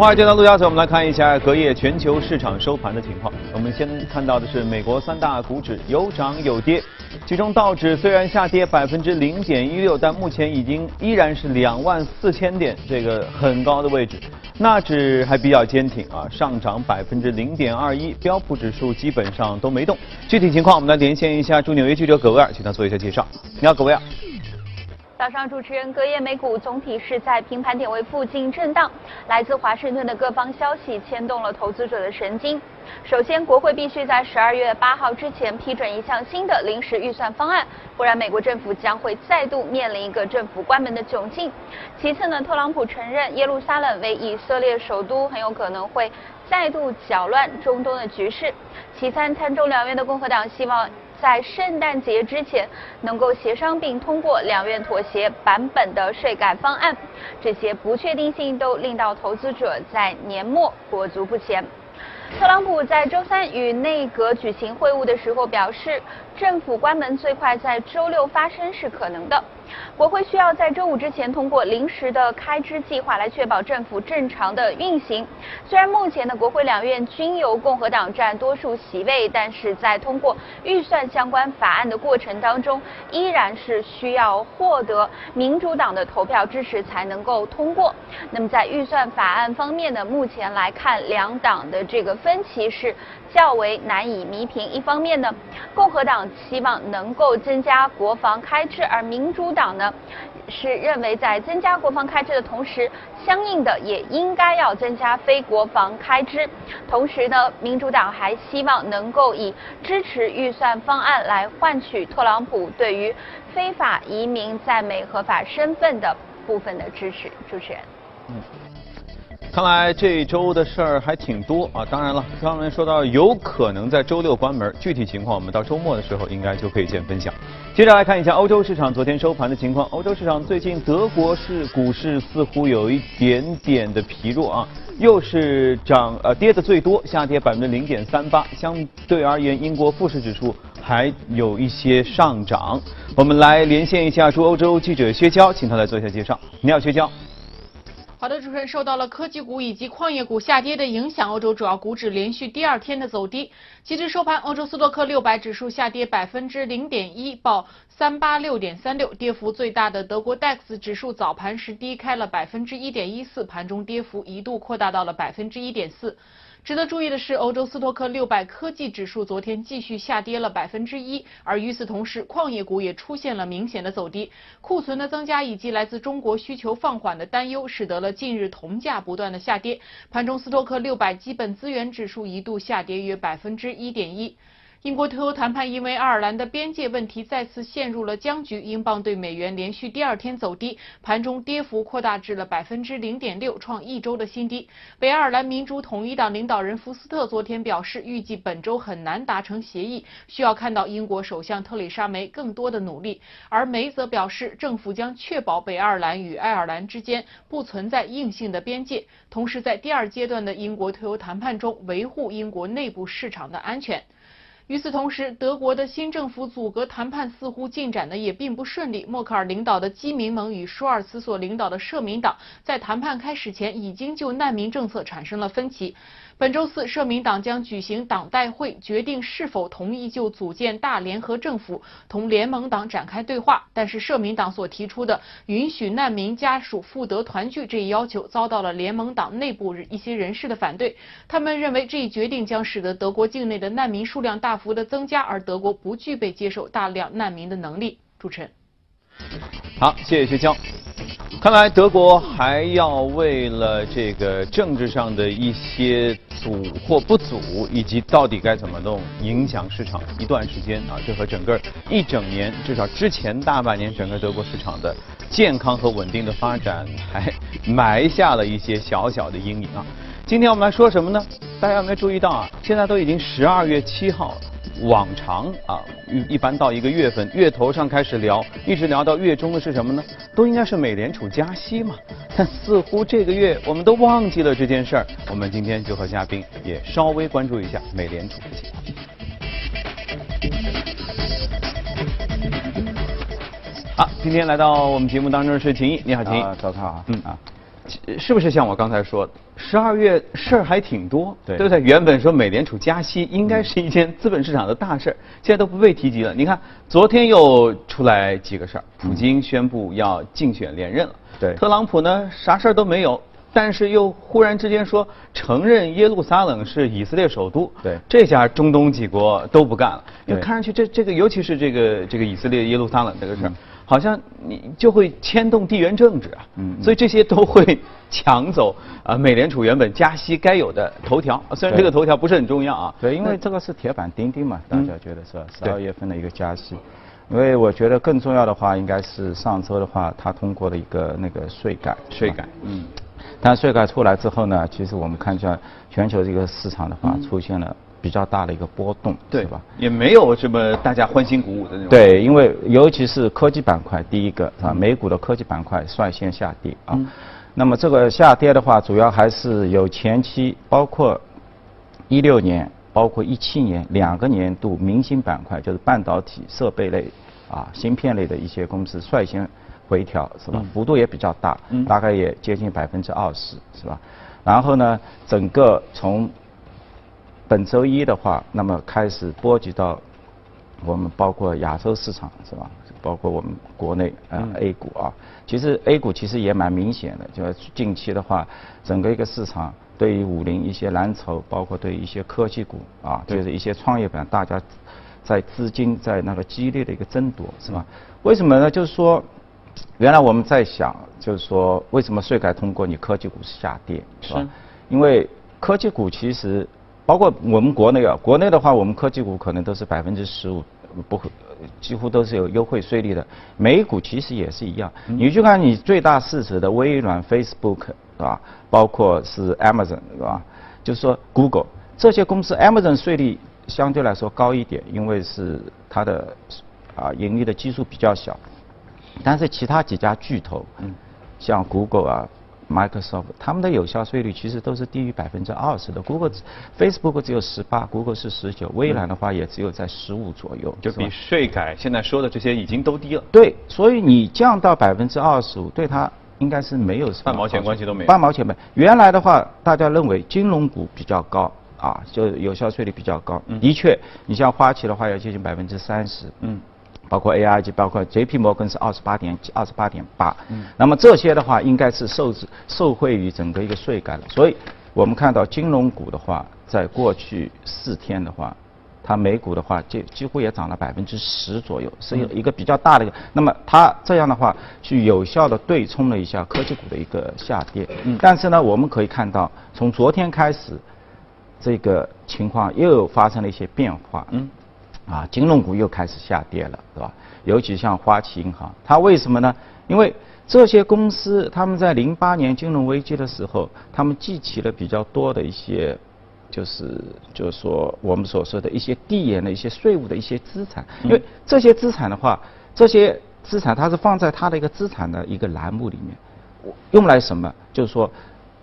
华尔街的陆家嘴，我们来看一下隔夜全球市场收盘的情况。我们先看到的是美国三大股指有涨有跌，其中道指虽然下跌百分之零点一六，但目前已经依然是两万四千点这个很高的位置。纳指还比较坚挺啊，上涨百分之零点二一，标普指数基本上都没动。具体情况，我们来连线一下驻纽约记者葛维尔，请他做一下介绍。你好，葛维尔。早上，主持人，隔夜美股总体是在平盘点位附近震荡。来自华盛顿的各方消息牵动了投资者的神经。首先，国会必须在十二月八号之前批准一项新的临时预算方案，不然美国政府将会再度面临一个政府关门的窘境。其次呢，特朗普承认耶路撒冷为以色列首都，很有可能会再度搅乱中东的局势。其三，参众两院的共和党希望。在圣诞节之前能够协商并通过两院妥协版本的税改方案，这些不确定性都令到投资者在年末裹足不前。特朗普在周三与内阁举行会晤的时候表示，政府关门最快在周六发生是可能的。国会需要在周五之前通过临时的开支计划来确保政府正常的运行。虽然目前的国会两院均由共和党占多数席位，但是在通过预算相关法案的过程当中，依然是需要获得民主党的投票支持才能够通过。那么在预算法案方面呢，目前来看两党的这个分歧是较为难以弥平。一方面呢，共和党希望能够增加国防开支，而民主党。呢是认为在增加国防开支的同时，相应的也应该要增加非国防开支。同时呢，民主党还希望能够以支持预算方案来换取特朗普对于非法移民在美合法身份的部分的支持。主持人。嗯。看来这周的事儿还挺多啊！当然了，刚才说到有可能在周六关门，具体情况我们到周末的时候应该就可以见分晓。接着来看一下欧洲市场昨天收盘的情况。欧洲市场最近德国市股市似乎有一点点的疲弱啊，又是涨呃跌的最多，下跌百分之零点三八。相对而言，英国富时指数还有一些上涨。我们来连线一下驻欧洲记者薛娇，请他来做一下介绍。你好，薛娇。好的，主持人，受到了科技股以及矿业股下跌的影响，欧洲主要股指连续第二天的走低。截至收盘，欧洲斯托克六百指数下跌百分之零点一，报三八六点三六。跌幅最大的德国 DAX 指数早盘时低开了百分之一点一四，盘中跌幅一度扩大到了百分之一点四。值得注意的是，欧洲斯托克六百科技指数昨天继续下跌了百分之一，而与此同时，矿业股也出现了明显的走低。库存的增加以及来自中国需求放缓的担忧，使得了近日铜价不断的下跌。盘中，斯托克六百基本资源指数一度下跌约百分之一点一。英国脱欧谈判因为爱尔兰的边界问题再次陷入了僵局，英镑对美元连续第二天走低，盘中跌幅扩大至了百分之零点六，创一周的新低。北爱尔兰民主统一党领导人福斯特昨天表示，预计本周很难达成协议，需要看到英国首相特里莎梅更多的努力。而梅则表示，政府将确保北爱尔兰与爱尔兰之间不存在硬性的边界，同时在第二阶段的英国退欧谈判中维护英国内部市场的安全。与此同时，德国的新政府组阁谈判似乎进展的也并不顺利。默克尔领导的基民盟与舒尔茨所领导的社民党在谈判开始前已经就难民政策产生了分歧。本周四，社民党将举行党代会，决定是否同意就组建大联合政府同联盟党展开对话。但是，社民党所提出的允许难民家属复得团聚这一要求遭到了联盟党内部一些人士的反对。他们认为这一决定将使得德国境内的难民数量大幅的增加，而德国不具备接受大量难民的能力。主持人，好，谢谢薛娇。看来德国还要为了这个政治上的一些阻或不阻，以及到底该怎么弄，影响市场一段时间啊！这和整个一整年，至少之前大半年整个德国市场的健康和稳定的发展，还 埋下了一些小小的阴影啊！今天我们来说什么呢？大家有没有注意到啊？现在都已经十二月七号了。往常啊，一一般到一个月份，月头上开始聊，一直聊到月中的是什么呢？都应该是美联储加息嘛。但似乎这个月我们都忘记了这件事儿。我们今天就和嘉宾也稍微关注一下美联储的情况。好，今天来到我们节目当中的是秦毅，你好，秦毅，早上好，嗯啊。是不是像我刚才说，十二月事儿还挺多，对。不对？原本说美联储加息应该是一件资本市场的大事儿，现在都不被提及了。你看，昨天又出来几个事儿，普京宣布要竞选连任了，对。特朗普呢啥事儿都没有。但是又忽然之间说承认耶路撒冷是以色列首都，对。这下中东几国都不干了，因为对看上去这这个尤其是这个这个以色列耶路撒冷这个事儿嗯，好像你就会牵动地缘政治啊，嗯嗯。所以这些都会抢走啊美联储原本加息该有的头条，虽然这个头条不是很重要啊，对，因为这个是铁板钉钉嘛，大嗯家觉得是吧？十二月份的一个加息，因为我觉得更重要的话，应该是上周的话，它通过了一个那个税改，税改，嗯，但税改出来之后呢，其实我们看一下全球这个市场的话，出现了比较大的一个波动，对是吧？？也没有什么大家欢欣鼓舞的那种，，对，因为尤其是科技板块，第一个啊，美股的科技板块率先下跌啊。嗯那么这个下跌的话，主要还是有前期包括一六年、包括一七年两个年度明星板块，就是半导体设备类啊、芯片类的一些公司率先回调，是吧？幅度也比较大，嗯大概也接近百分之二十，是吧？然后呢，整个从本周一的话，那么开始波及到我们包括亚洲市场是吧？包括我们国内啊、呃 A 股啊，其实 A 股其实也蛮明显的，就近期的话，整个一个市场对于五零一些蓝筹，包括对于一些科技股啊，就是一些创业板，大家在资金在那个激烈的一个争夺是吧？为什么呢？就是说。原来我们在想，就是说，为什么税改通过，你科技股下跌，是吧是？因为科技股其实，包括我们国内啊，国内的话，我们科技股可能都是百分之十五，不会，几乎都是有优惠税率的。美股其实也是一样，你去看你最大市值的微软、Facebook 是吧？包括是 Amazon 是吧？就是说 Google 这些公司，Amazon 税率相对来说高一点，因为是它的啊盈利的基数比较小。但是其他几家巨头，嗯像 Google 啊、Microsoft，他们的有效税率其实都是低于百分之二十的。Google、Facebook 只有十八，Google 是十九，微软的话也只有在十五左右，就是比税改现在说的这些已经都低了。对，所以你降到百分之二十五，对它应该是没有什么半毛钱关系都没有半毛钱没。原来的话，大家认为金融股比较高啊，就有效税率比较高。的确，你像花旗的话要接近百分之三十。嗯。包括 AIG，包括 JP 摩根是二十八点二十八点八，那么这些的话应该是受制受惠于整个一个税改了，所以我们看到金融股的话，在过去四天的话，它美股的话就几乎也涨了百分之十左右，是有一个比较大的一个。那么它这样的话，去有效的对冲了一下科技股的一个下跌。嗯但是呢，我们可以看到，从昨天开始，这个情况又发生了一些变化。嗯。啊，金融股又开始下跌了，对吧？尤其像花旗银行，它为什么呢？因为这些公司他们在零八年金融危机的时候，他们集齐了比较多的一些，就是就是说我们所说的一些递延的一些税务的一些资产，因为这些资产的话，这些资产它是放在它的一个资产的一个栏目里面，用来什么？就是说。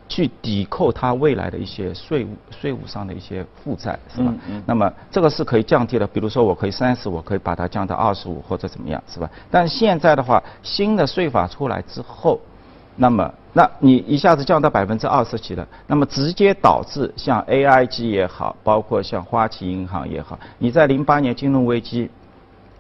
去抵扣它未来的一些税务税务上的一些负债，是吧？嗯嗯那么这个是可以降低的，比如说我可以三十，我可以把它降到二十五或者怎么样，是吧？但现在的话，新的税法出来之后，那么那你一下子降到百分之二十几了，那么直接导致像 AIG 也好，包括像花旗银行也好，你在零八年金融危机。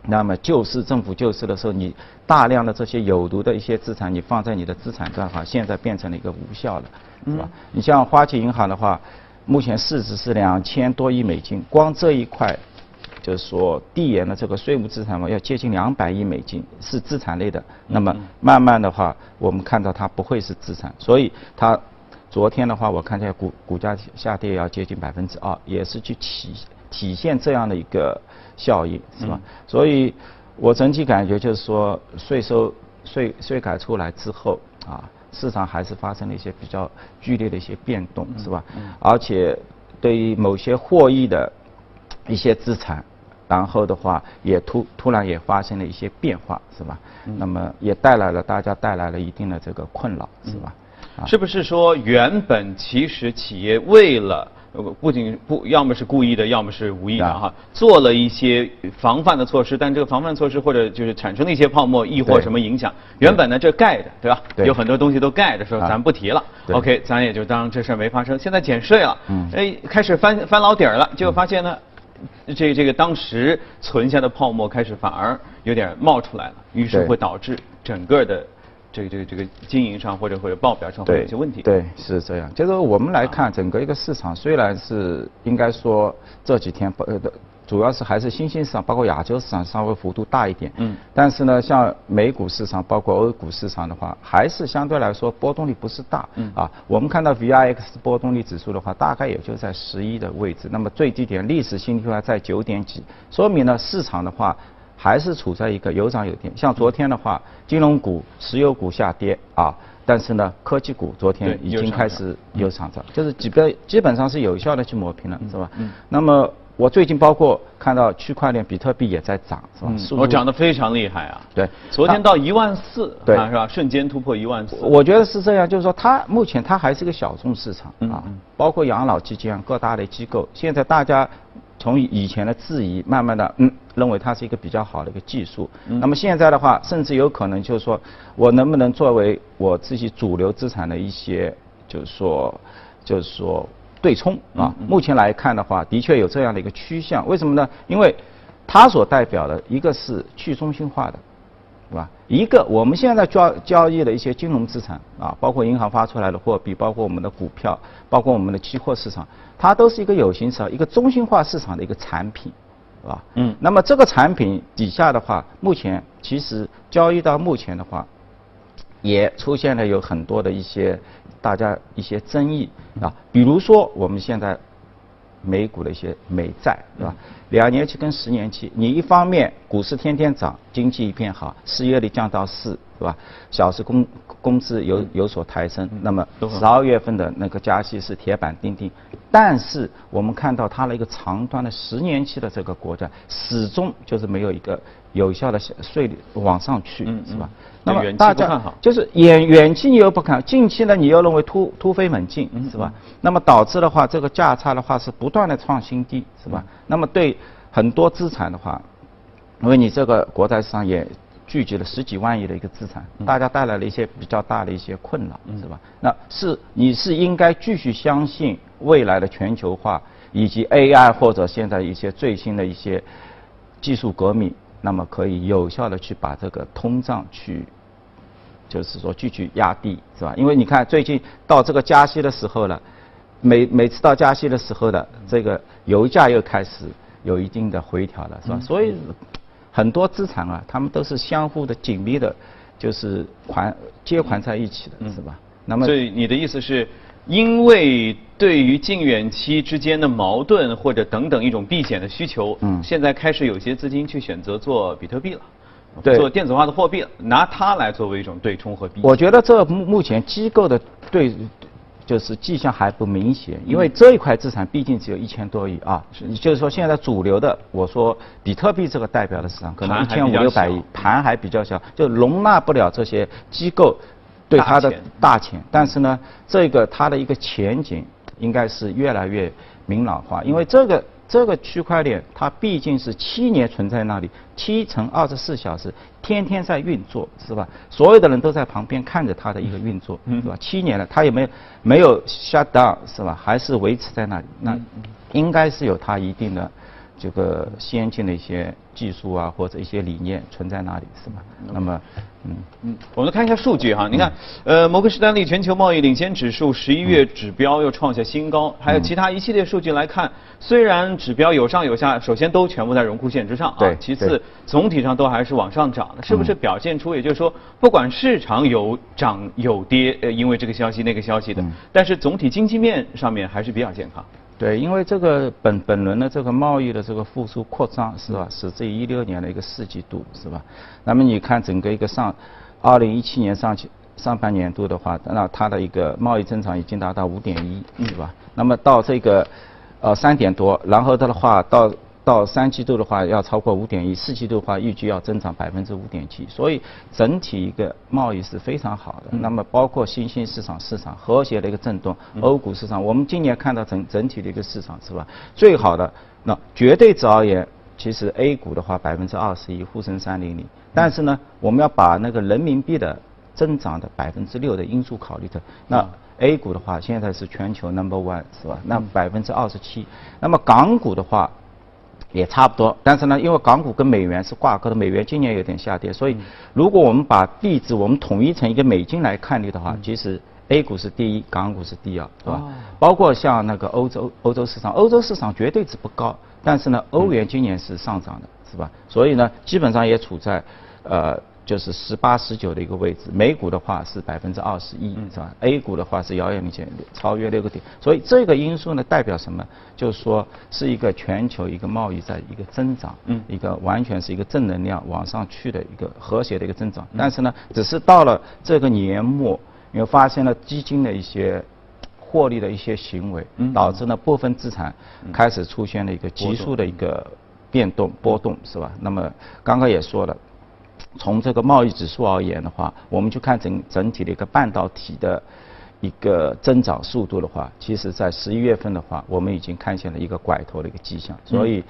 那么救市政府救市的时候，你大量的这些有毒的一些资产，你放在你的资产端哈，现在变成了一个无效了，是吧？你像花旗银行的话，目前市值是两千多亿美金，光这一块，就是说递延的这个税务资产嘛，要接近两百亿美金，是资产类的。那么慢慢的话，我们看到它不会是资产，所以它昨天的话，我看见股股价下跌要接近百分之二，也是去体体现这样的一个效益，是吧？所以我整体感觉就是说，税收税税改出来之后啊，市场还是发生了一些比较剧烈的一些变动，是吧？而且对于某些获益的一些资产，然后的话也突突然也发生了一些变化，是吧？那么也带来了大家带来了一定的这个困扰，是吧？啊是不是说原本其实企业为了呃不仅不要么是故意的，要么是无意的啊哈，做了一些防范的措施，但这个防范措施或者就是产生了一些泡沫，亦或什么影响，原本呢这盖的对吧？对有很多东西都盖着，说啊咱不提了，OK，咱也就当这事儿没发生。现在减税了，嗯哎，开始翻翻老底儿了，结果发现呢。这这个当时存下的泡沫开始反而有点冒出来了，于是会导致整个的这个这个这个经营上或者或者报表上会有一些问题。对，是这样。就是我们来看整个一个市场，虽然是应该说这几天呃的。主要是还是新兴市场，包括亚洲市场稍微幅度大一点。嗯但是呢，像美股市场，包括欧股市场的话，还是相对来说波动率不是大。嗯啊，我们看到 VIX 波动率指数的话，大概也就在十一的位置。那么最低点历史新低还在九点几，说明呢市场的话还是处在一个有涨有跌。像昨天的话，金融股、石油股下跌啊，但是呢科技股昨天已经开始有上涨，就是基本基本上是有效的去抹平了，是吧？嗯那么我最近包括看到区块链比特币也在涨，是吧？我涨得非常厉害啊！对昨天到一万四，对啊是吧？瞬间突破一万四。我觉得是这样，就是说它目前它还是个小众市场啊包括养老基金、各大的机构，现在大家从以前的质疑，慢慢的嗯认为它是一个比较好的一个技术。嗯那么现在的话，甚至有可能就是说我能不能作为我自己主流资产的一些，就是说就是说对冲啊。嗯目前来看的话，的确有这样的一个趋向。为什么呢？因为它所代表的一个是去中心化的。对吧？一个我们现在交交易的一些金融资产啊，包括银行发出来的货币，包括我们的股票，包括我们的期货市场，它都是一个有形市场、一个中心化市场的一个产品，是吧？嗯那么这个产品底下的话，目前其实交易到目前的话，也出现了有很多的一些大家一些争议啊，比如说我们现在美股的一些美债，对吧？两年期跟十年期，你一方面股市天天涨，经济一片好，失业率降到四，对吧？小时工工资有有所抬升，那么十二月份的那个加息是铁板钉钉，但是我们看到它的一个长端的十年期的这个国债，始终就是没有一个有效的税率往上去，嗯是吧嗯？那么远大家看好就是远远期你又不看，近期呢你又认为突突飞猛进，嗯是吧？那么导致的话，这个价差的话是不断的创新低，是吧？那么对很多资产的话，因为你这个国债市场也聚集了十几万亿的一个资产，大家带来了一些比较大的一些困扰，是吧？那是你是应该继续相信未来的全球化以及 AI 或者现在一些最新的一些技术革命，那么可以有效的去把这个通胀去。就是说继续压低，是吧？因为你看最近到这个加息的时候了，每每次到加息的时候的这个油价又开始有一定的回调了，是吧？所以很多资产啊，它们都是相互的紧密的，就是环接环在一起的，是吧？那么所以你的意思是，因为对于近远期之间的矛盾或者等等一种避险的需求，嗯现在开始有些资金去选择做比特币了，对做电子化的货币了，拿它来作为一种对冲和避险。我觉得这目目前机构的对，就是迹象还不明显，因为这一块资产毕竟只有一千多亿啊。是，就是说现在主流的，我说比特币这个代表的市场可能一千五六百亿，盘还比较小，就容纳不了这些机构对它的大钱。但是呢，这个它的一个前景应该是越来越明朗化，因为这个。这个区块链它毕竟是七年存在那里，七乘二十四小时，天天在运作，是吧？所有的人都在旁边看着它的一个运作，嗯是吧？七年了，它也没有没有 shut down，是吧？还是维持在那里，那嗯应该是有它一定的这个先进的一些技术啊，或者一些理念存在那里，是吗？那么，嗯。嗯，我们看一下数据哈，你看，呃，摩根士丹利全球贸易领先指数十一月指标又创下新高，还有其他一系列数据来看，虽然指标有上有下，首先都全部在荣枯线之上啊，其次总体上都还是往上涨的，是不是表现出也就是说，不管市场有涨有跌，呃，因为这个消息那个消息的，但是总体经济面上面还是比较健康。对，因为这个本本轮的这个贸易的这个复苏扩张是吧，是这一六年的一个四季度是吧？那么你看整个一个上，二零一七年上期上半年度的话，那它的一个贸易增长已经达到五点一，是吧？那么到这个呃三点多，然后它的话到到三季度的话要超过五点一，四季度的话预计要增长百分之五点七，所以整体一个贸易是非常好的。那么包括新兴市场市场和谐的一个震动，欧股市场，我们今年看到整整体的一个市场是吧？最好的那绝对值而言，其实 A 股的话百分之二十一，沪深三零零，但是呢，我们要把那个人民币的增长的百分之六的因素考虑的那。A 股的话，现在是全球 number one 是吧？那百分之二十七。那么港股的话，也差不多。但是呢，因为港股跟美元是挂钩的，美元今年有点下跌，所以如果我们把币值我们统一成一个美金来看的话，其实 A 股是第一，港股是第二，是吧？包括像那个欧洲欧洲市场，欧洲市场绝对值不高，但是呢，欧元今年是上涨的，是吧？所以呢，基本上也处在呃。就是十八、十九的一个位置，美股的话是百分之二十一，是吧？A 股的话是遥遥领先，超越六个点。所以这个因素呢，代表什么？就是说是一个全球一个贸易在一个增长，嗯，一个完全是一个正能量往上去的一个和谐的一个增长。但是呢，只是到了这个年末，又发现了基金的一些获利的一些行为，导致呢部分资产开始出现了一个急速的一个变动波动，是吧？那么刚刚也说了。从这个贸易指数而言的话，我们就看整整体的一个半导体的一个增长速度的话，其实在十一月份的话，我们已经看见了一个拐头的一个迹象。所以，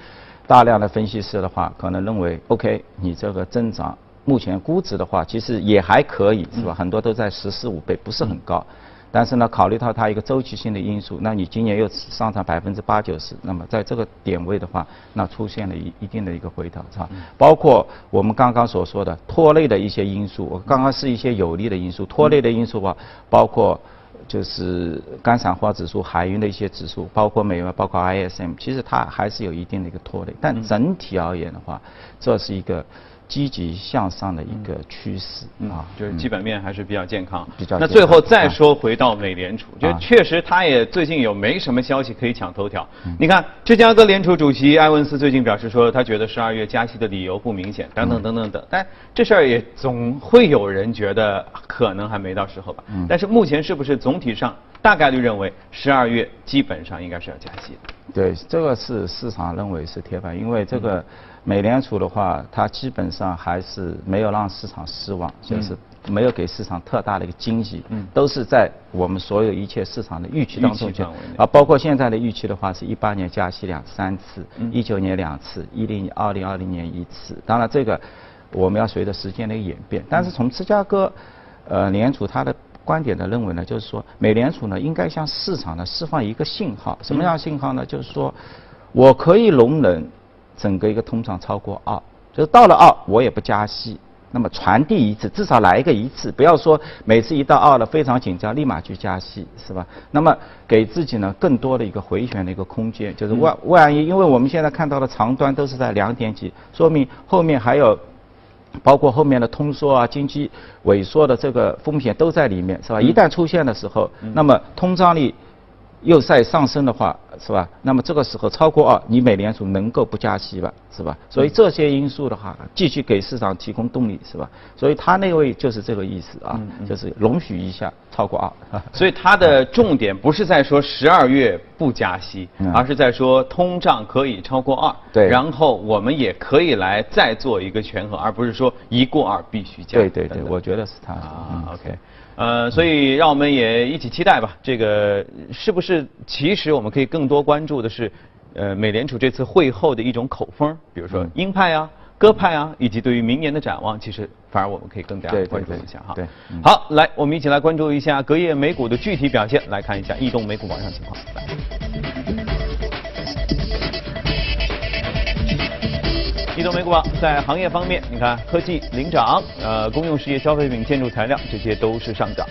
大量的分析师的话，可能认为，OK，你这个增长目前估值的话，其实也还可以，是吧？很多都在十四五倍，不是很高。但是呢，考虑到它一个周期性的因素，那你今年又上涨百分之八九十，那么在这个点位的话，那出现了一一定的一个回调，是吧？包括我们刚刚所说的拖累的一些因素，我刚刚是一些有利的因素，拖累的因素吧，包括就是干散化指数、海运的一些指数，包括美元、包括 ISM，其实它还是有一定的一个拖累，但整体而言的话，这是一个。积极向上的一个趋势啊，就是基本面还是比较健康。比较。那最后再说回到美联储，就确实它也最近有没什么消息可以抢头条。你看，芝加哥联储主席埃文斯最近表示说，他觉得十二月加息的理由不明显，等等等等等。但这事儿也总会有人觉得可能还没到时候吧。但是目前是不是总体上大概率认为十二月基本上应该是要加息的？对，这个是市场认为是铁板，因为这个。美联储的话，它基本上还是没有让市场失望，就是没有给市场特大的一个惊喜，都是在我们所有一切市场的预期当中去。啊，包括现在的预期的话，是一八年加息两三次，一九年两次，一零二零二零年一次。当然，这个我们要随着时间的演变。但是从芝加哥呃联储它的观点的认为呢，就是说美联储呢应该向市场呢释放一个信号，什么样信号呢？就是说我可以容忍。整个一个通胀超过二，就是到了二，我也不加息。那么传递一次，至少来一个一次，不要说每次一到二了非常紧张，立马去加息，是吧？那么给自己呢更多的一个回旋的一个空间，就是万万一，因为我们现在看到的长端都是在两点几，说明后面还有包括后面的通缩啊、经济萎缩的这个风险都在里面，是吧？一旦出现的时候，那么通胀率。又在上升的话，是吧？那么这个时候超过二，你美联储能够不加息吧？是吧？所以这些因素的话，继续给市场提供动力，是吧？所以他那位就是这个意思啊，就是容许一下超过二。所以他的重点不是在说十二月不加息，而是在说通胀可以超过二，对，然后我们也可以来再做一个权衡，而不是说一过二必须加。对对对，我觉得是他。啊，OK。呃，所以让我们也一起期待吧。这个是不是其实我们可以更多关注的是，呃，美联储这次会后的一种口风，比如说鹰派啊、鸽派啊，以及对于明年的展望，其实反而我们可以更加关注一下哈。对，好，来，我们一起来关注一下隔夜美股的具体表现，来看一下异动美股网上情况。来。移动美股榜在行业方面，你看科技领涨，呃，公用事业、消费品、建筑材料这些都是上涨。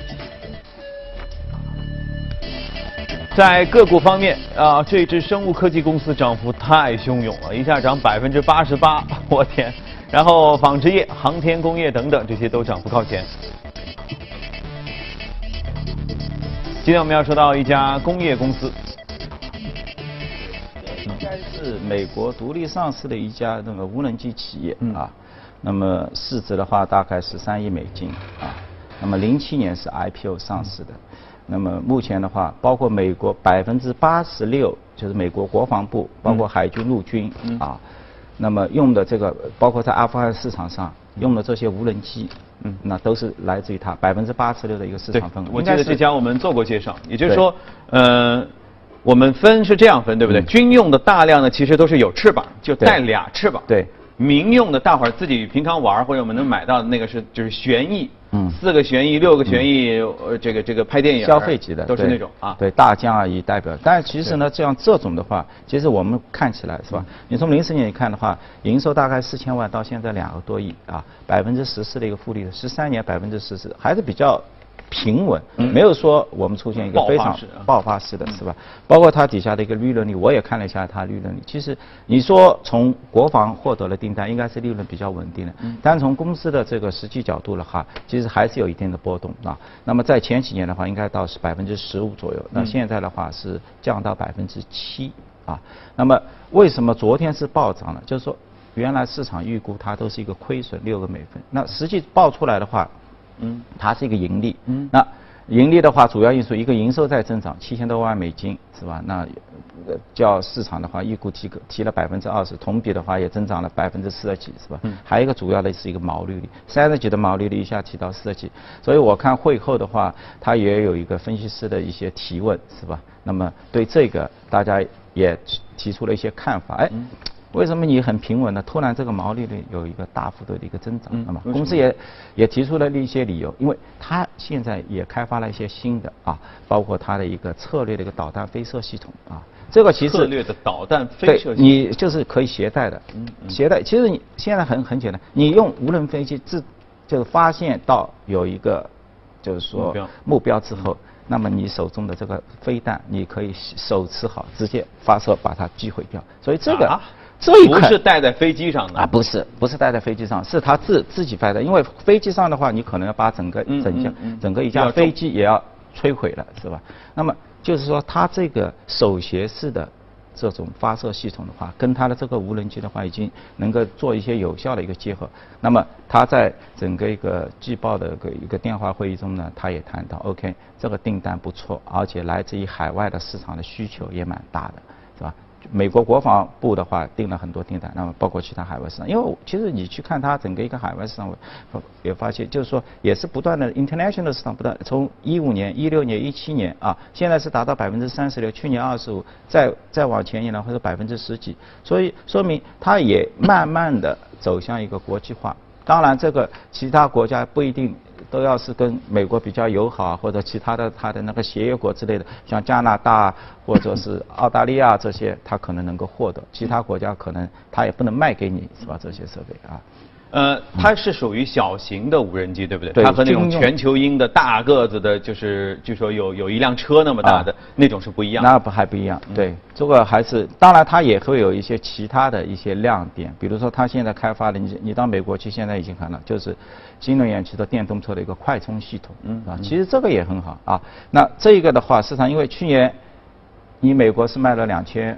在个股方面啊，这支生物科技公司涨幅太汹涌了，一下涨百分之八十八，我天！然后纺织业、航天工业等等这些都涨幅靠前。今天我们要说到一家工业公司。是美国独立上市的一家那个无人机企业啊，那么市值的话大概是三亿美金啊，那么零七年是 IPO 上市的，那么目前的话，包括美国百分之八十六，就是美国国防部，包括海军陆军啊，那么用的这个，包括在阿富汗市场上用的这些无人机，嗯，那都是来自于它百分之八十六的一个市场份额。，我记得这家我们做过介绍，也就是说，呃，我们分是这样分，对不对？军用的大量的其实都是有翅膀，就带俩翅膀。对。民用的大伙儿自己平常玩儿或者我们能买到的那个是就是旋翼，嗯四个旋翼、六个旋翼，呃，这个这个拍电影消费级的，都是那种啊。对，大疆而已代表。但其实呢，这样这种的话，其实我们看起来是吧？你从零四年看的话，营收大概四千万，到现在两个多亿啊，百分之十四的一个复利率，十三年百分之十四，还是比较平稳，没有说我们出现一个非常爆发式的是吧？包括它底下的一个利润率，我也看了一下它利润率。其实你说从国防获得了订单，应该是利润比较稳定的。但从公司的这个实际角度的话，其实还是有一定的波动啊。那么在前几年的话，应该到是百分之十五左右，那现在的话是降到百分之七啊。那么为什么昨天是暴涨了？就是说原来市场预估它都是一个亏损六个美分，那实际报出来的话。嗯，它是一个盈利。嗯那盈利的话，主要因素一个营收在增长，七千多万美金是吧？那呃较市场的话预估提个提了百分之二十，同比的话也增长了百分之四十几是吧？嗯还有一个主要的是一个毛利率，三十几的毛利率一下提到四十几，所以我看会后的话，它也有一个分析师的一些提问是吧？那么对这个大家也提提出了一些看法，哎。嗯为什么你很平稳呢？突然这个毛利率有一个大幅度的一个增长，嗯那么公司也也提出了一些理由，因为它现在也开发了一些新的啊，包括它的一个策略的一个导弹飞射系统啊，这个其实策略的导弹飞射系统你就是可以携带的，携带。其实你现在很很简单，你用无人飞机自就是发现到有一个就是说目标嗯目标之后，那么你手中的这个飞弹，你可以手持好，直接发射把它击毁掉。所以这个、啊这一块不是带在飞机上的啊，不是，不是带在飞机上，是他自自己飞的。因为飞机上的话，你可能要把整个嗯整架整个一架飞机也要摧毁了，是吧？那么就是说，它这个手携式的这种发射系统的话，跟它的这个无人机的话，已经能够做一些有效的一个结合。那么他在整个一个季报的一个一个电话会议中呢，他也谈到，OK，这个订单不错，而且来自于海外的市场的需求也蛮大的，是吧？美国国防部的话订了很多订单，那么包括其他海外市场，因为其实你去看它整个一个海外市场，我也发现就是说也是不断的 international 市场不断从一五年、一六年、一七年啊，现在是达到百分之三十六，去年二十五，再再往前一年或者百分之十几，所以说明它也慢慢的走向一个国际化。当然，这个其他国家不一定都要是跟美国比较友好，或者其他的它的那个协约国之类的，像加拿大或者是澳大利亚这些，它可能能够获得，其他国家可能它也不能卖给你，是吧？这些设备啊。呃，它是属于小型的无人机，对不对？对它和那种全球鹰的大个子的，就是据说有有一辆车那么大的、啊那种是不一样的。那不还不一样，对，这个还是当然它也会有一些其他的一些亮点，比如说它现在开发的，你你到美国去现在已经看到，就是新能源汽车电动车的一个快充系统，嗯啊，其实这个也很好啊。那这个的话，市场因为去年你美国是卖了两千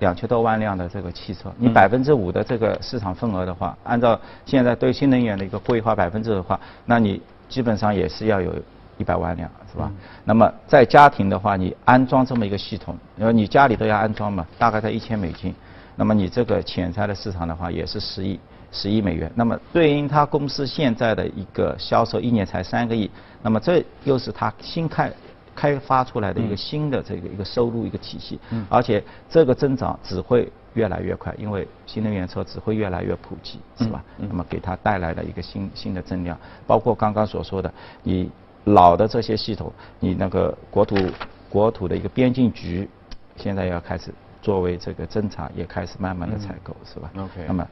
两千多万辆的这个汽车，你嗯百分之五的这个市场份额的话，按照现在对新能源的一个规划百分之的话，那你基本上也是要有一百万辆，是吧？那么在家庭的话，你安装这么一个系统，因为你家里都要安装嘛，大概在一千美金，那么你这个潜在的市场的话也是十亿。十亿美元，那么对应他公司现在的一个销售，一年才三个亿，那么这又是他新开开发出来的一个新的这个一个收入一个体系，而且这个增长只会越来越快，因为新能源车只会越来越普及，是吧？那么给它带来了一个新新的增量，包括刚刚所说的，你老的这些系统，你那个国土国土的一个边境局，现在要开始作为这个侦查，也开始慢慢的采购，是吧？OK 那么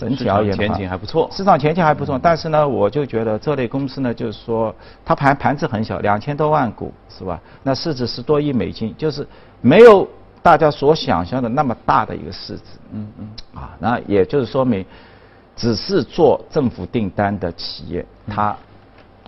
整体而言前景还不错市场前景还不错，但是呢，我就觉得这类公司呢，就是说它盘盘子很小，两千多万股是吧？那市值十多亿美金，就是没有大家所想象的那么大的一个市值。嗯嗯。啊，那也就是说明，只是做政府订单的企业，它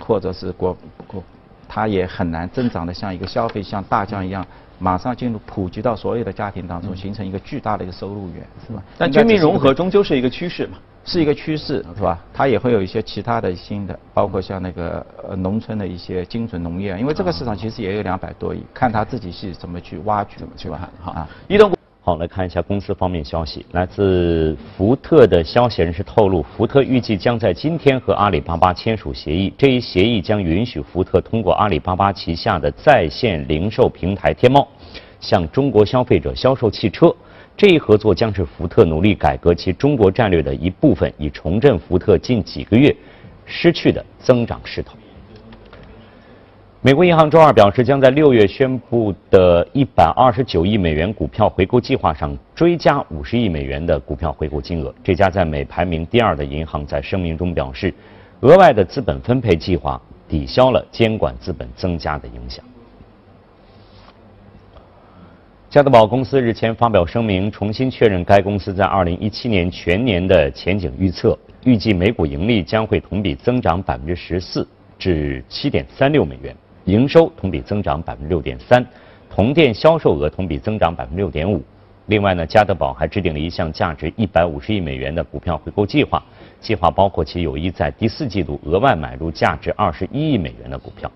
或者是国国，它也很难增长的像一个消费像大疆一样，马上进入普及到所有的家庭当中，形成一个巨大的一个收入源，是吧？但应该军民融合终究是一个趋势嘛。是一个趋势，是吧？它也会有一些其他的新的，包括像那个呃农村的一些精准农业，因为这个市场其实也有两百多亿，看他自己是怎么去挖掘，怎么去是吧看？哈啊，移动股好，来看一下公司方面消息。来自福特的消息人士透露，福特预计将在今天和阿里巴巴签署协议。这一协议将允许福特通过阿里巴巴旗下的在线零售平台天猫，向中国消费者销售汽车。这一合作将是福特努力改革其中国战略的一部分，以重振福特近几个月失去的增长势头。美国银行周二表示，将在六月宣布的一百二十九亿美元股票回购计划上追加五十亿美元的股票回购金额。这家在美排名第二的银行在声明中表示，额外的资本分配计划抵消了监管资本增加的影响。加德堡公司日前发表声明，重新确认该公司在二零一七年全年的前景预测，预计每股盈利将会同比增长百分之十四至七点三六美元，营收同比增长百分之六点三，同店销售额同比增长百分之六点五。另外呢，加德堡还制定了一项价值一百五十亿美元的股票回购计划，计划包括其有意在第四季度额外买入价值二十一亿美元的股票。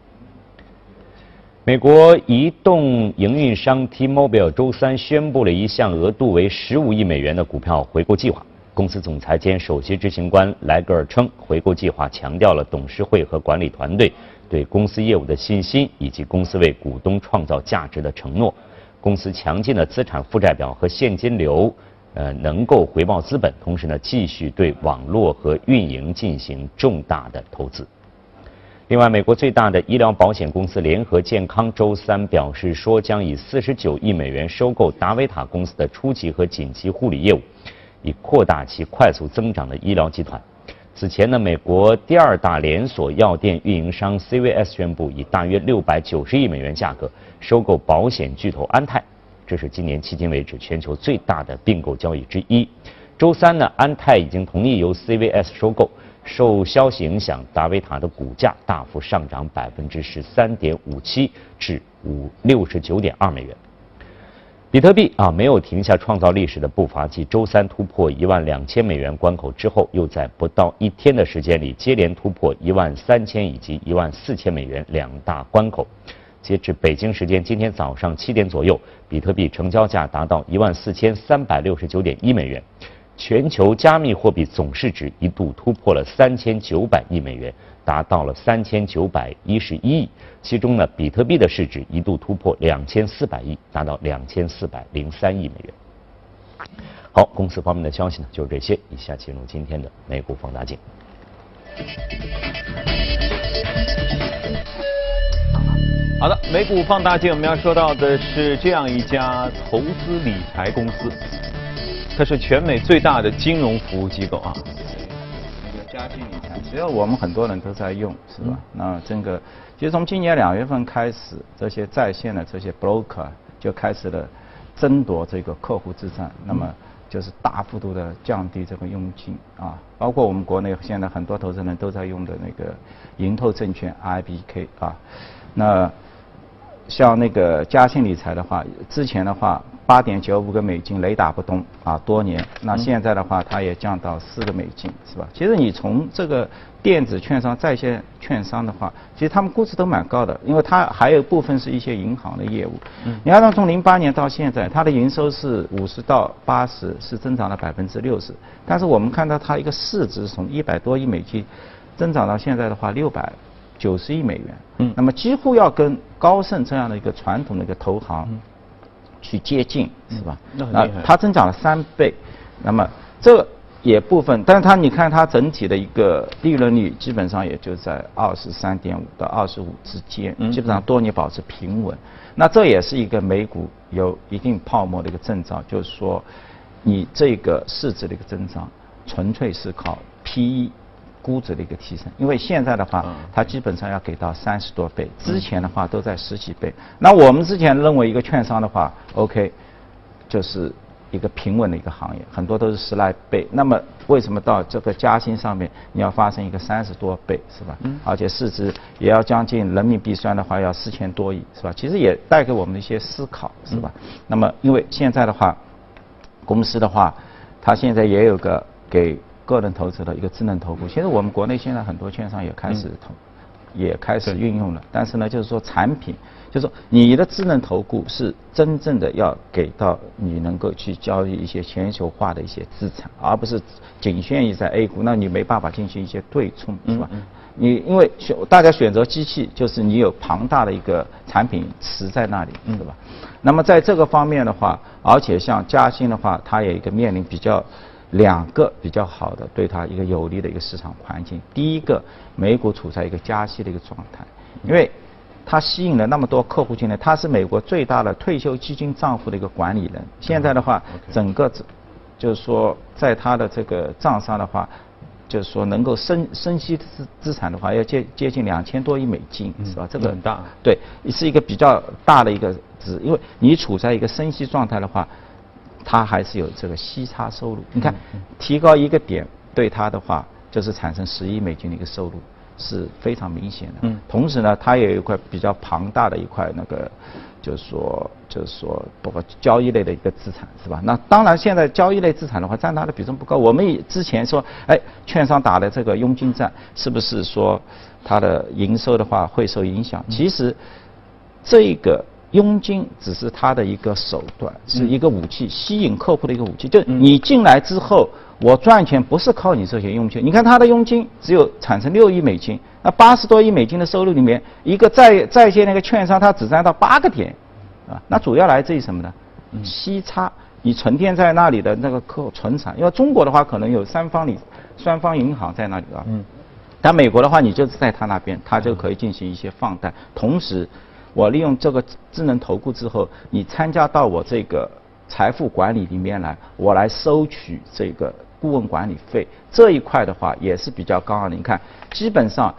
美国移动营运商 T-Mobile 周三宣布了一项额度为十五亿美元的股票回购计划。公司总裁兼首席执行官莱格尔称，回购计划强调了董事会和管理团队对公司业务的信心，以及公司为股东创造价值的承诺。公司强劲的资产负债表和现金流，呃，能够回报资本，同时呢，继续对网络和运营进行重大的投资。另外，美国最大的医疗保险公司联合健康周三表示说，将以四十九亿美元收购达维塔公司的初级和紧急护理业务，以扩大其快速增长的医疗集团。此前呢，美国第二大连锁药店运营商 CVS 宣布以大约六百九十亿美元价格收购保险巨头安泰，这是今年迄今为止全球最大的并购交易之一。周三呢，安泰已经同意由 CVS 收购。受消息影响，达维塔的股价大幅上涨百分之十三点五七，至五六十九点二美元。比特币啊，没有停下创造历史的步伐，继周三突破一万两千美元关口之后，又在不到一天的时间里接连突破一万三千以及一万四千美元两大关口。截至北京时间今天早上七点左右，比特币成交价达到一万四千三百六十九点一美元。全球加密货币总市值一度突破了三千九百亿美元，达到了三千九百一十一亿。其中呢，比特币的市值一度突破两千四百亿，达到两千四百零三亿美元。好，公司方面的消息呢就是这些。以下进入今天的美股放大镜。好的，美股放大镜我们要说到的是这样一家投资理财公司，它是全美最大的金融服务机构啊。那个嘉信理财，其实我们很多人都在用，是吧？那这个其实从今年两月份开始，这些在线的这些 broker 就开始了争夺这个客户之战，那么就是大幅度的降低这个佣金啊，包括我们国内现在很多投资人都在用的那个盈透证券 IBK 啊，那。像那个嘉兴理财的话，之前的话八点九五个美金雷打不动啊，多年。那现在的话，它也降到四个美金，是吧？其实你从这个电子券商、在线券商的话，其实他们估值都蛮高的，因为它还有部分是一些银行的业务。嗯。你看它从零八年到现在，它的营收是五十到八十，是增长了百分之六十。但是我们看到它一个市值从一百多亿美金增长到现在的话六百。九十亿美元，嗯，那么几乎要跟高盛这样的一个传统的一个投行去接近，是吧？那它增长了三倍，那么这也部分，但是它你看它整体的一个利润率基本上也就在二十三点五到二十五之间，基本上多年保持平稳。那这也是一个美股有一定泡沫的一个征兆，就是说你这个市值的一个增长纯粹是靠 PE。估值的一个提升，因为现在的话，它基本上要给到三十多倍，之前的话都在十几倍。那我们之前认为一个券商的话，OK，就是一个平稳的一个行业，很多都是十来倍。那么为什么到这个加薪上面你要发生一个三十多倍，是吧？嗯。而且市值也要将近人民币算的话要四千多亿，是吧？其实也带给我们一些思考，是吧？那么因为现在的话，公司的话，它现在也有个给。个人投资的一个智能投顾。其实我们国内现在很多券商也开始投，也开始运用了。但是呢，就是说产品，就是说你的智能投顾是真正的要给到你能够去交易一些全球化的一些资产，而不是仅限于在 A 股，那你没办法进行一些对冲，是吧？你因为选大家选择机器，就是你有庞大的一个产品池在那里，是吧？那么在这个方面的话，而且像嘉兴的话，它有一个面临比较两个比较好的对它一个有利的一个市场环境。第一个，美股处在一个加息的一个状态，因为它吸引了那么多客户进来，它是美国最大的退休基金账户的一个管理人。现在的话，整个就是说在它的这个账上的话，就是说能够生生息资资产的话，要接接近两千多亿美金，是吧？这个很大。对，是一个比较大的一个值，因为你处在一个生息状态的话。它还是有这个息差收入，你看，提高一个点对它的话，就是产生十亿美金的一个收入，是非常明显的。嗯。同时呢，它也有一块比较庞大的一块那个，就是说，就是说，包括交易类的一个资产，是吧？那当然，现在交易类资产的话，占它的比重不高。我们之前说，哎，券商打的这个佣金战，是不是说它的营收的话会受影响？其实，这个。佣金只是他的一个手段，是一个武器，吸引客户的一个武器。就你进来之后，我赚钱不是靠你这些佣金。你看他的佣金只有产生六亿美金，那八十多亿美金的收入里面，一个在在线那个券商，他只占到八个点，啊，那主要来自于什么呢？息差，你沉淀在那里的那个客户存产，因为中国的话可能有三方里三方银行在那里啊，嗯，但美国的话，你就是在他那边，他就可以进行一些放贷，同时。我利用这个智能投顾之后，你参加到我这个财富管理里面来，我来收取这个顾问管理费这一块的话也是比较高昂的。你看，基本上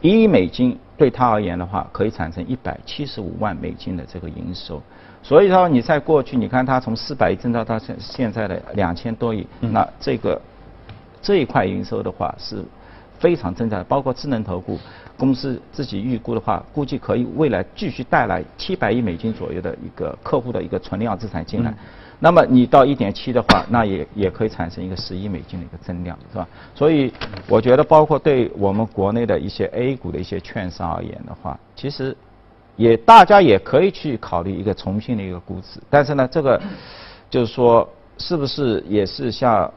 一亿美金对他而言的话，可以产生一百七十五万美金的这个营收。所以说你在过去，你看它从四百亿增长到现现在的两千多亿，那这个这一块营收的话是非常增长的，包括智能投顾。公司自己预估的话，估计可以未来继续带来七百亿美金左右的一个客户的一个存量资产进来。那么你到一点七的话，那也也可以产生一个十亿美金的一个增量，是吧？所以我觉得，包括对我们国内的一些 A 股的一些券商而言的话，其实也大家也可以去考虑一个重新的一个估值。但是呢，这个就是说，是不是也是像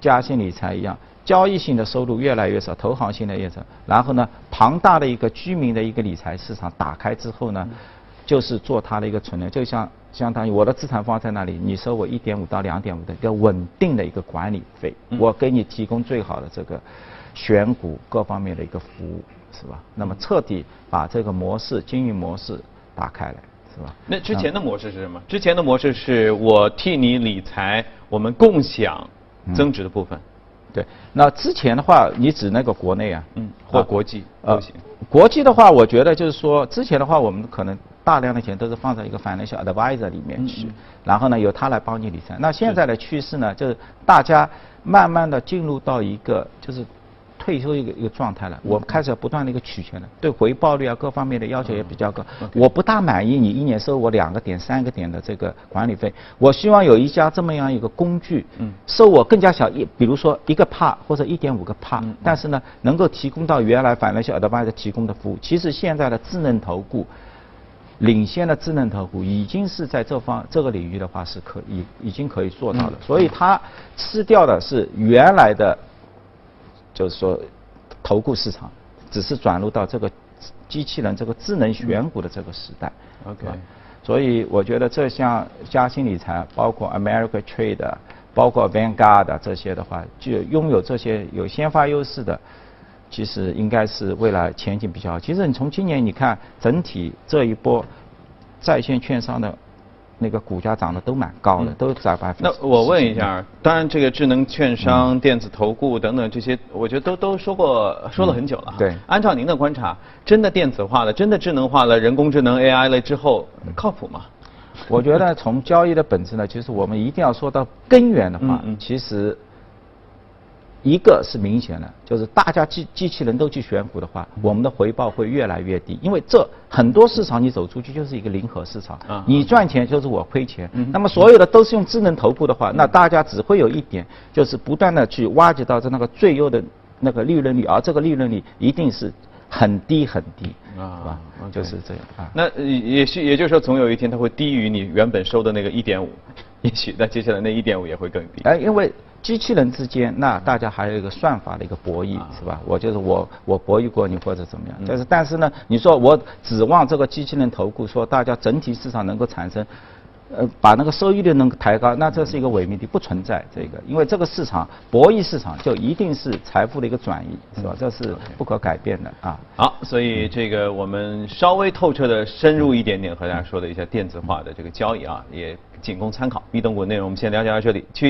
嘉兴理财一样？交易性的收入越来越少，投行性的越少。然后呢，庞大的一个居民的一个理财市场打开之后呢，就是做它的一个存量，就像相当于我的资产放在那里，你收我一点五到两点五的一个稳定的一个管理费，我给你提供最好的这个选股各方面的一个服务，是吧？那么彻底把这个模式经营模式打开来，是吧？那之前的模式是什么？之前的模式是我替你理财，我们共享增值的部分。对，那之前的话，你指那个国内啊，嗯，或国际都行。国际的话，我觉得就是说，之前的话，我们可能大量的钱都是放在一个 financial advisor 里面去，然后呢，由他来帮你理财。那现在的趋势呢，就是大家慢慢的进入到一个就是。退休一个一个状态了，我开始要不断的一个取钱了，对回报率啊各方面的要求也比较高。我不大满意你一年收我两个点、三个点的这个管理费，我希望有一家这么样一个工具，收我更加小一，比如说一个帕或者一点五个帕，但是呢能够提供到原来反正小 advisor 提供的服务。其实现在的智能投顾，领先的智能投顾已经是在这方这个领域的话是可以已经可以做到的，所以它吃掉的是原来的。就是说，投顾市场只是转入到这个机器人、这个智能选股的这个时代。OK，所以我觉得这像嘉兴理财、包括 America Trade、包括 Vanguard 这些的话，就拥有这些有先发优势的，其实应该是未来前景比较好。其实你从今年你看，整体这一波在线券商的。那个股价涨得都蛮高的，都在百分。那我问一下，当然这个智能券商、电子投顾等等这些，我觉得都都说过，说了很久了。对。按照您的观察，真的电子化了，真的智能化了，人工智能 AI 了之后，靠谱吗？我觉得从交易的本质呢，其实我们一定要说到根源的话，其实一个是明显的，就是大家机机器人都去选股的话，我们的回报会越来越低，因为这很多市场你走出去就是一个零和市场，啊你赚钱就是我亏钱。那么所有的都是用智能投顾的话，那大家只会有一点，就是不断的去挖掘到这那个最优的那个利润率，而这个利润率一定是很低很低，啊是吧？就是这样啊。那也也许也就是说，总有一天它会低于你原本收的那个一点五，也许那接下来那一点五也会更低。哎，因为机器人之间，那大家还有一个算法的一个博弈，啊是吧？我就是我，我博弈过你或者怎么样。但是但是呢，你说我指望这个机器人投顾，说大家整体市场能够产生。呃，把那个收益率能够抬高，那这是一个伪命题，不存在这个，因为这个市场博弈市场就一定是财富的一个转移，是吧？这是不可改变的啊。好，所以这个我们稍微透彻的深入一点点和大家说的一下电子化的这个交易啊，也仅供参考。壁动股内容我们先了解到这里，去。